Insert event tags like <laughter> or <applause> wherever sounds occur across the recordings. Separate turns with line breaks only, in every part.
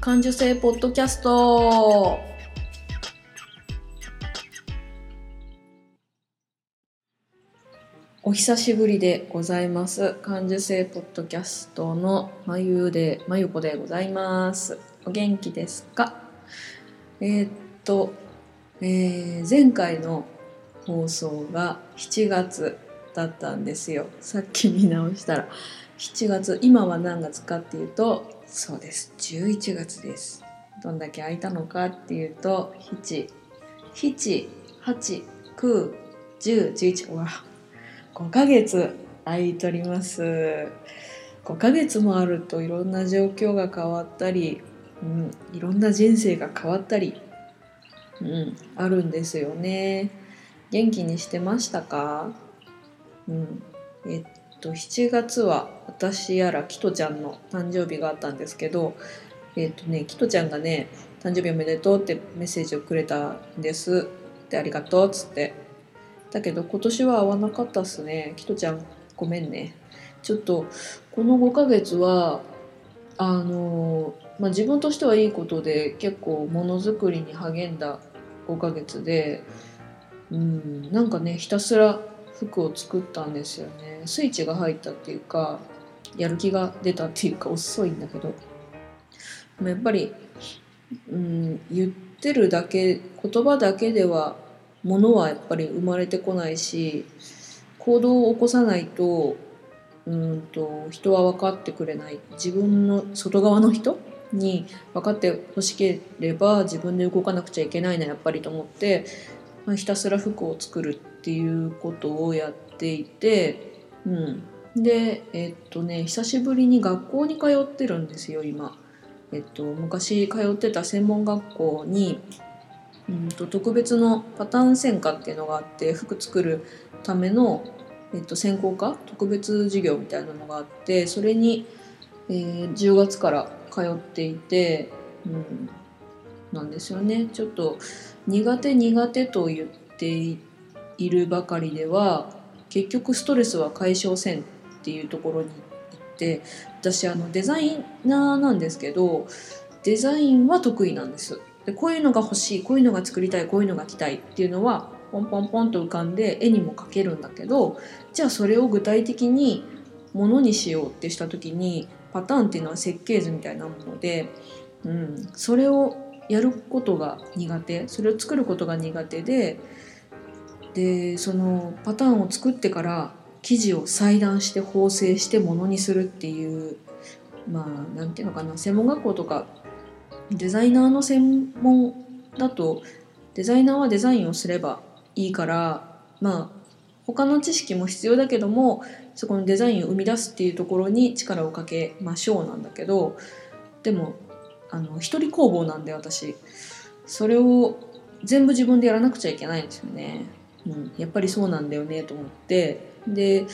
感受性ポッドキャスト。お久しぶりでございます。感受性ポッドキャストのまゆでまゆこでございます。お元気ですか？えー、っと、えー、前回の放送が7月だったんですよ。さっき見直したら。7月今は何月かっていうとそうです。11月です。どんだけ空いたのかっていうと7789101わ5ヶ月空いとります。5ヶ月もあるといろんな状況が変わったり、うん、いろんな人生が変わったり、うん、あるんですよね。元気にしてましたか？うん。えっと7月は私やらキトちゃんの誕生日があったんですけどえっとねキトちゃんがね「誕生日おめでとう」ってメッセージをくれたんです。でありがとうっつって。だけど今年は会わなかったっすね。キトちゃんごめんね。ちょっとこの5ヶ月はあのまあ自分としてはいいことで結構ものづくりに励んだ5ヶ月でうんなんかねひたすら服を作ったんですよね。スイッチが入ったっていうかやる気が出たっていうか遅いんだけど。やっぱり、うん、言ってるだけ言葉だけではものはやっぱり生まれてこないし行動を起こさないとうんと人は分かってくれない。自分の外側の人に分かってほしければ自分で動かなくちゃいけないなやっぱりと思って、まあ、ひたすら服を作るっていうことをやっていて、うん、でえっとね久しぶりに学校に通ってるんですよ今。えっと、昔通ってた専門学校にうんと特別のパターン専科っていうのがあって服作るための、えっと、専攻科特別授業みたいなのがあってそれに、えー、10月から通っていて、うん、なんですよね。ちょっと苦手苦手と言っていいるばかりでは結局ストレスは解消せんっていうところに行って私あのデザイナーなんですけどデザインは得意なんです。でこういうのが欲しいこういうのが作りたいこういうのが着たいっていうのはポンポンポンと浮かんで絵にも描けるんだけどじゃあそれを具体的にものにしようってした時にパターンっていうのは設計図みたいなもので、うん、それをやることが苦手それを作ることが苦手ででそのパターンを作ってから生地を裁断して縫製してものにするっていうまあなんていうのかな専門学校とかデザイナーの専門だとデザイナーはデザインをすればいいからまあ他の知識も必要だけどもそこのデザインを生み出すっていうところに力をかけましょうなんだけどでもあの一人工房なんで私それを全部自分でやらなくちゃいけないんですよね。うん、やっぱりそうなんだよねと思って。で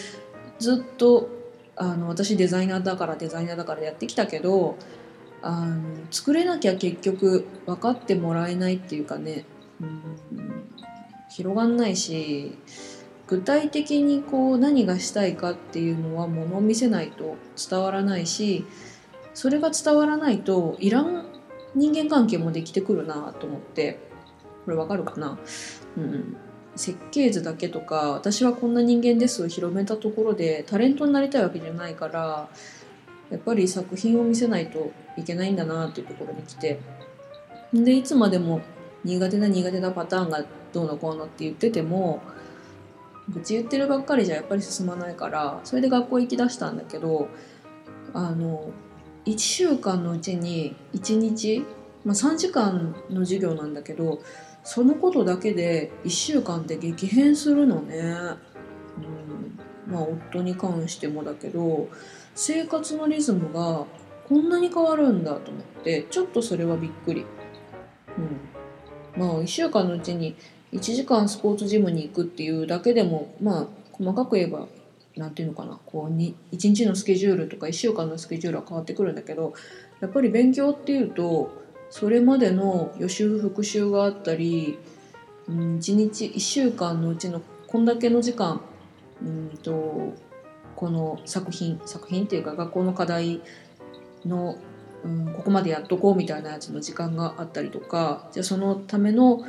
ずっとあの私デザイナーだからデザイナーだからやってきたけどあの作れなきゃ結局分かってもらえないっていうかね、うん、広がんないし具体的にこう何がしたいかっていうのはものを見せないと伝わらないしそれが伝わらないといらん人間関係もできてくるなと思って。これわかるかな、うん、設計図だけとか私はこんな人間ですを広めたところでタレントになりたいわけじゃないからやっぱり作品を見せないといけないんだなっていうところに来て。でいつまでも苦手な苦手なパターンがどうのこうのって言ってても愚痴言ってるばっかりじゃやっぱり進まないからそれで学校行きだしたんだけどあの1週間のうちに1日、まあ、3時間の授業なんだけどそのことだけで1週間で激変するのね。うん、まあ夫に関してもだけど生活のリズムがこんなに変わるんだと思ってちょっとそれはびっくり。うん、まあ1週間のうちに1時間スポーツジムに行くっていうだけでもまあ細かく言えば何て言うのかなこう1日のスケジュールとか1週間のスケジュールは変わってくるんだけどやっぱり勉強っていうとそれまでの予習復習があったり、うん、1日1週間のうちのこんだけの時間うんとこの作品作品っていうか学校の課題のうん、ここまでやっとこうみたいなやつの時間があったりとかじゃあそのための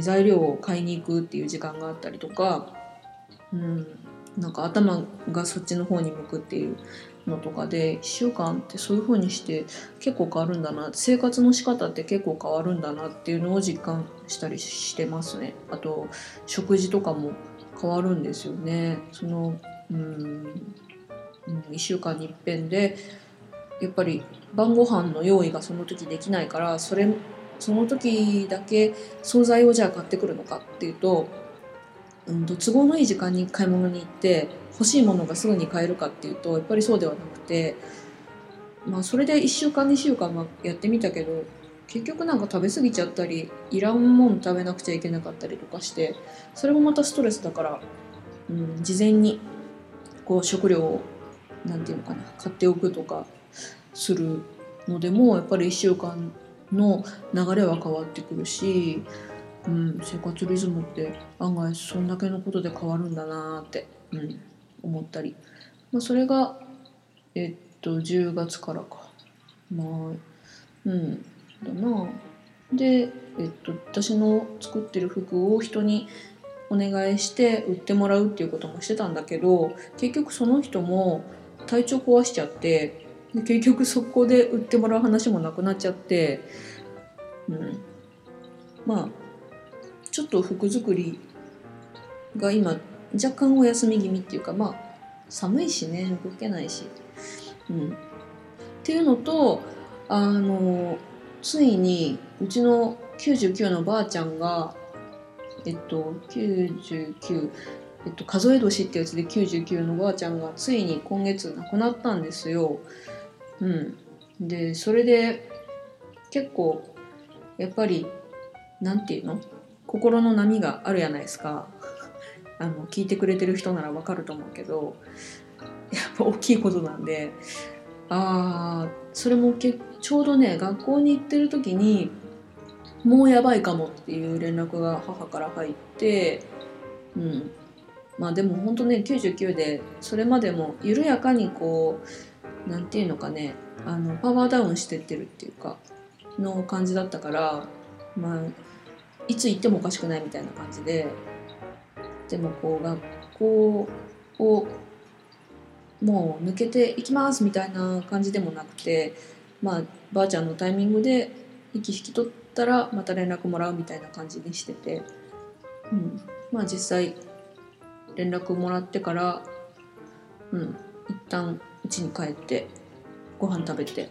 材料を買いに行くっていう時間があったりとか、うん、なんか頭がそっちの方に向くっていうのとかで1週間ってそういう風にして結構変わるんだな生活の仕方って結構変わるんだなっていうのを実感したりしてますね。あと食事とかも変わるんですよね。そのうん1週間に一遍でやっぱり晩ご飯の用意がその時できないからそれその時だけ惣菜をじゃあ買ってくるのかっていうと,、うん、と都合のいい時間に買い物に行って欲しいものがすぐに買えるかっていうとやっぱりそうではなくて、まあ、それで1週間2週間やってみたけど結局なんか食べ過ぎちゃったりいらんもん食べなくちゃいけなかったりとかしてそれもまたストレスだから、うん、事前にこう食料を何て言うのかな買っておくとかするのでもやっぱり1週間の流れは変わってくるし、うん、生活リズムって案外そんだけのことで変わるんだなって、うん、思ったり、まあ、それがえっと10月からか。まあうんだな。で、えっと、私の作ってる服を人にお願いして売ってもらうっていうこともしてたんだけど結局その人も体調壊しちゃってで結局そこで売ってもらう話もなくなっちゃって、うん、まあちょっと服作りが今若干お休み気味っていうかまあ寒いしね動けないし、うん、っていうのとあのついにうちの99のばあちゃんがえっと99えっと、数え年ってやつで99のばあちゃんがついに今月亡くなったんですよ。うん、でそれで結構やっぱり何て言うの？心の波があるやないですか。<laughs> あの聞いてくれてる人ならわかると思うけど <laughs> やっぱ大きいことなんでああそれもけちょうどね学校に行ってる時にもうやばいかもっていう連絡が母から入ってうん。まあでも本当ね99でそれまでも緩やかにこう何て言うのかねあのパワーダウンしてってるっていうかの感じだったからまあいつ行ってもおかしくないみたいな感じででもこう学校をもう抜けていきますみたいな感じでもなくてまあばあちゃんのタイミングで息引き取ったらまた連絡もらうみたいな感じにしてて、うん、まあ実際連絡もらってからうん。一旦家に帰ってご飯食べて、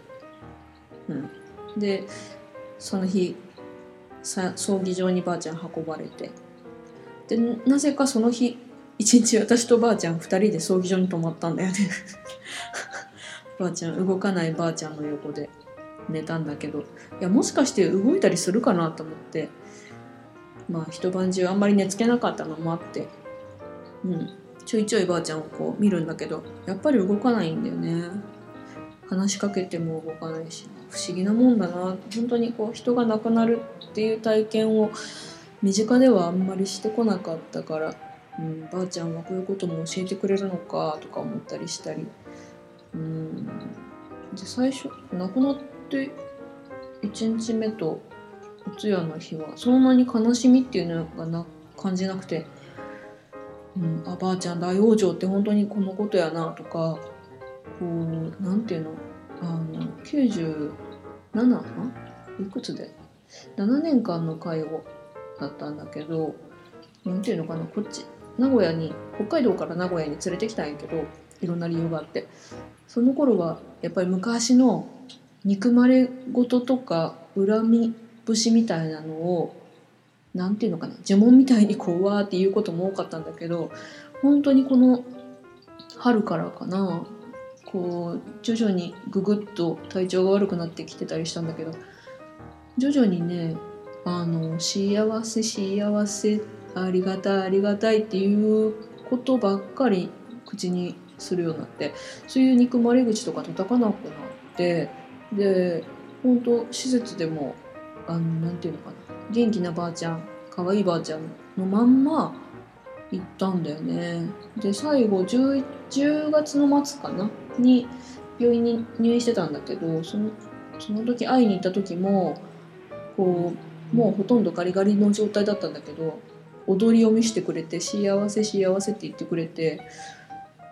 うん、でその日葬儀場にばあちゃん運ばれて。でなぜかその日一日私とばあちゃん2人で葬儀場に泊まったんだよね。<laughs> ばあちゃん動かないばあちゃんの横で。寝たんだけど。いやもしかして動いたりするかなと思って。まあ一晩中あんまり寝つけなかったのもあって。うん。ちょいちょいばあちゃんをこう見るんだけどやっぱり動かないんだよね。話しかけても動かないし不思議なもんだな。本当にこう人が亡くなるっていう体験を身近ではあんまりしてこなかったから、うん、ばあちゃんはこういうことも教えてくれるのかとか思ったりしたり。うんで最初亡くなって1日目とお通夜の日はそんなに悲しみっていうのがな感じなくて。うん、あばあちゃん大往生って本当にこのことやなとかこうなんていうの？あの97いくつで？7年間の介護だったんだけどなんていうのかな？こっち名古屋に北海道から名古屋に連れてきたんやけどいろんな理由があって。その頃はやっぱり昔の憎まれ事とか恨み節みたいなのを何て言うのかな？呪文みたいにこうわーって言うことも多かったんだけど本当にこの春からかなこう徐々にググッと体調が悪くなってきてたりしたんだけど徐々にねあの幸せ幸せありがたいありがたいっていうことばっかり口にするようになってそういう憎まれ口とか叩かなくなってで本当施設でもあのなんていうのかな元気なばあちゃん可愛いばあちゃんのまんま行ったんだよね。で最後 10, 10月の末かなに病院に入院してたんだけどそのその時会いに行った時もこうもうほとんどガリガリの状態だったんだけど踊りを見せてくれて幸せ幸せって言ってくれて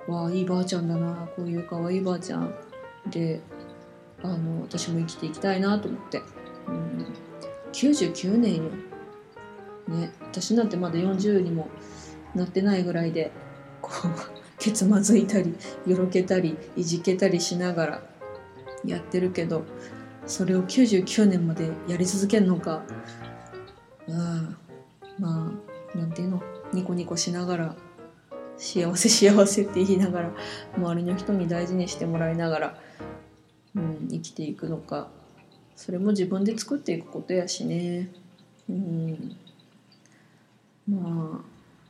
わあいいばあちゃんだなこういうかわいいばあちゃん。であの私も生きていきたいなと思って、うん、99年よ。ね私なんてまだ40にもなってないぐらいでこうけつまずいたりよろけたりいじけたりしながらやってるけどそれを99年までやり続けるのか。うん。まあなんていうの？ニコニコしながら幸せ幸せって言いながら周りの人に大事にしてもらいながら、うん、生きていくのか。それも自分で作っていくことやしね。うん、ま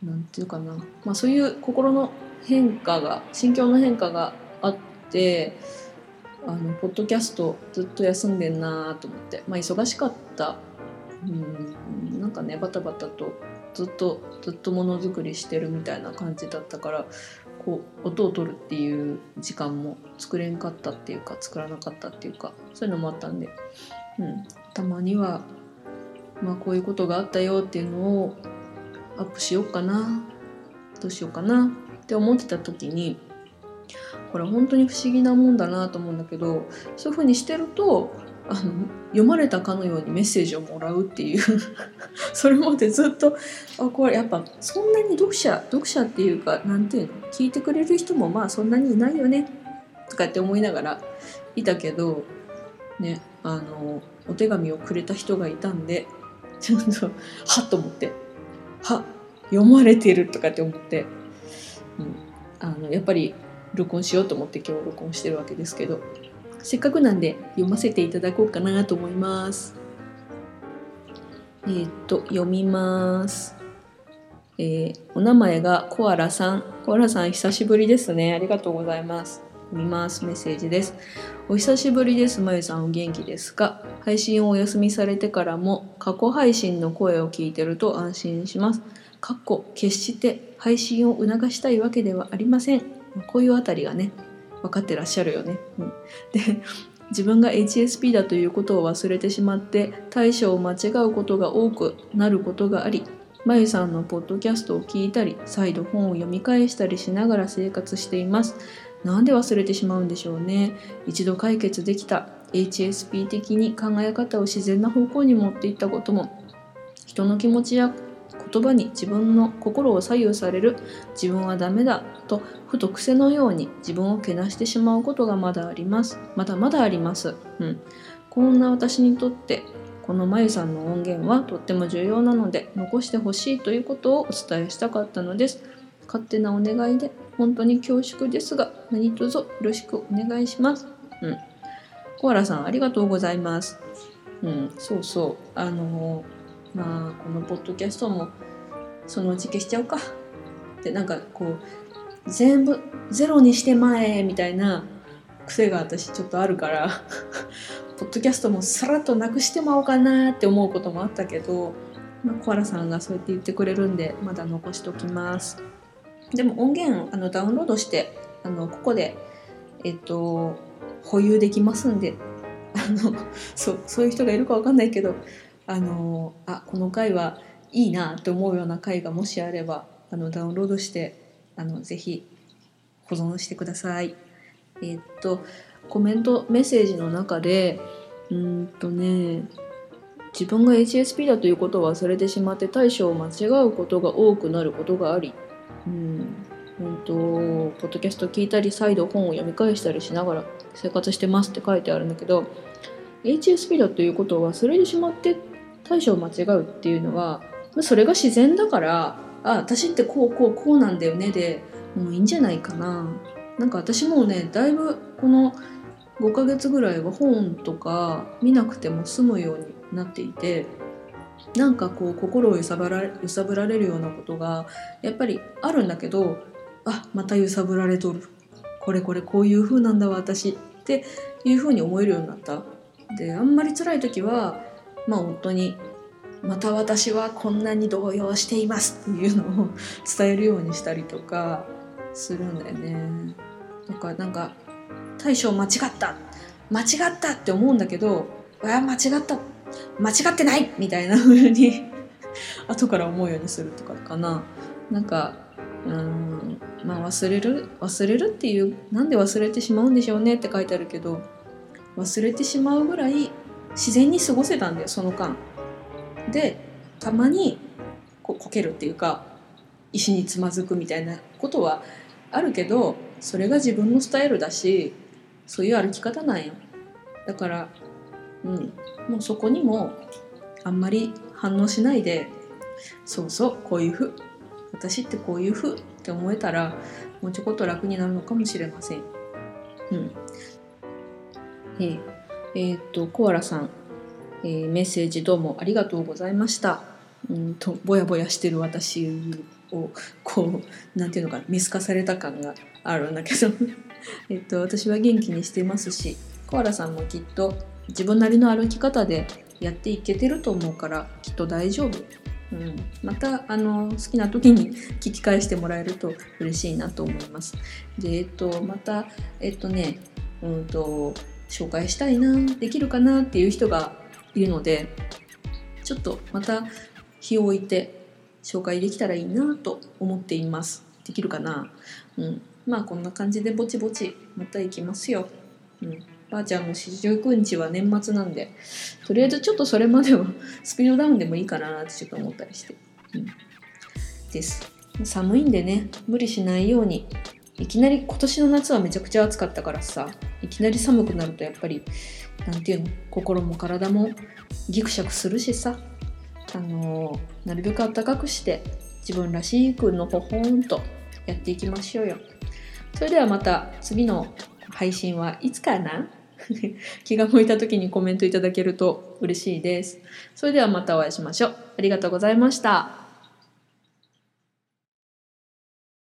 あなんていうかな、まあ、そういう心の変化が心境の変化があってあのポッドキャストずっと休んでんなと思って。まあ忙しかった。うんなんかねバタバタとずっとずっとものづくりしてるみたいな感じだったからこう音を取るっていう時間も作れんかったっていうか作らなかったっていうかそういうのもあったんで、うん、たまには、まあ、こういうことがあったよっていうのをアップしようかな。どうしようかな。って思ってた時にこれ本当に不思議なもんだなと思うんだけどそういうふうにしてるとあの読まれたかのようにメッセージをもらうっていう。<laughs> それまでずっとあこれやっぱそんなに読者読者っていうかなんていうの？聞いてくれる人もまあそんなにいないよね。とかって思いながらいたけどねあのお手紙をくれた人がいたんでちょっとはっと思って。は読まれてるとかって思って、うん、あのやっぱり録音しようと思って今日録音してるわけですけどせっかくなんで読ませていただこうかなと思います。えー、っと、読みます。えー、お名前がコアラさん。コアラさん久しぶりですね。ありがとうございます。読みます。メッセージです。お久しぶりです。まゆさんお元気ですか？配信をお休みされてからも過去配信の声を聞いてると安心します。かっこ決して配信を促したいわけではありません。こういうあたりがね、分かってらっしゃるよね。うん、で <laughs> 自分が HSP だということを忘れてしまって対処を間違うことが多くなることがありまゆさんのポッドキャストを聞いたり再度本を読み返したりしながら生活していますなんで忘れてしまうんでしょうね一度解決できた HSP 的に考え方を自然な方向に持っていったことも人の気持ちや言葉に自分の心を左右される自分はダメだとふと癖のように自分をけなしてしまうことがまだあります。まだまだあります、うん、こんな私にとってこのまゆさんの音源はとっても重要なので残してほしいということをお伝えしたかったのです。勝手なお願いで本当に恐縮ですが何卒よろしくお願いします。うん。コアラさんありがとうございます。うん。そうそう。あのーまあこのポッドキャストもそのうち消しちゃうか。ってなんかこう全部ゼロにしてまえみたいな癖が私ちょっとあるから <laughs> ポッドキャストもさらっとなくしてまおうかなって思うこともあったけど、まあ、コアラさんがそうやって言ってくれるんでまだ残しときます。でも音源あのダウンロードしてあのここでえっと保有できますんであのそうそういう人がいるかわかんないけどあのあこの回はいいなって思うような回がもしあればあのダウンロードしてあのぜひ保存してください。えー、っとコメントメッセージの中でうんとね自分が HSP だということを忘れてしまって対処を間違うことが多くなることがあり、うん、本当ポッドキャスト聞いたり再度本を読み返したりしながら生活してますって書いてあるんだけど HSP だということを忘れてしまって対処を間違うっていうのはそれが自然だからあ私ってこうこうこうなんだよねでもういいんじゃないかな。なんか私もねだいぶこの5ヶ月ぐらいは本とか見なくても済むようになっていてなんかこう心を揺さぶられ揺さぶられるようなことがやっぱりあるんだけどあまた揺さぶられとる。これこれこういう風なんだわ私っていう風に思えるようになった。であんまり辛い時はまあ本当にまた私はこんなに動揺していますっていうのを伝えるようにしたりとかするんだよね。とかなんか対処間違った。間違ったって思うんだけどあ間違った。間違ってないみたいな風に <laughs> 後から思うようにするとかかな。なんかうんまあ忘れる？忘れるっていうなんで忘れてしまうんでしょうねって書いてあるけど忘れてしまうぐらい自然に過ごせたんだよその間。でたまにここけるっていうか石につまずくみたいなことはあるけどそれが自分のスタイルだしそういう歩き方なんよ。だからうんもうそこにもあんまり反応しないでそうそうこういうふ私ってこういうふって思えたらもうちょこっと楽になるのかもしれません。うん。えー、えー、っとコアラさん、えー、メッセージどうもありがとうございました。うんとぼやぼやしてる私をこうなんていうのかな見透かされた感があるんだけど <laughs> えっと私は元気にしてますしコアラさんもきっと自分なりの歩き方でやっていけてると思うからきっと大丈夫。うん、またあの好きな時に <laughs> 聞き返してもらえると嬉しいなと思います。で、えっと、またえっとね、うんと紹介したいなできるかなっていう人がいるのでちょっとまた日を置いて紹介できたらいいなと思っています。できるかな？うん。まあこんな感じでぼちぼちまた行きますよ。うん。ばあちゃんの四十九日は年末なんで、とりあえずちょっとそれまではスピードダウンでもいいかなってちょっと思ったりして。うん。です。寒いんでね、無理しないように。いきなり今年の夏はめちゃくちゃ暑かったからさ、いきなり寒くなるとやっぱり、なんていうの、心も体もギクシャクするしさ、あのなるべく暖かくして自分らしくのほほんとやっていきましょうよ。それではまた次の配信はいつかな？<laughs> 気が向いた時にコメントいただけると嬉しいです。それではまたお会いしましょう。ありがとうございました。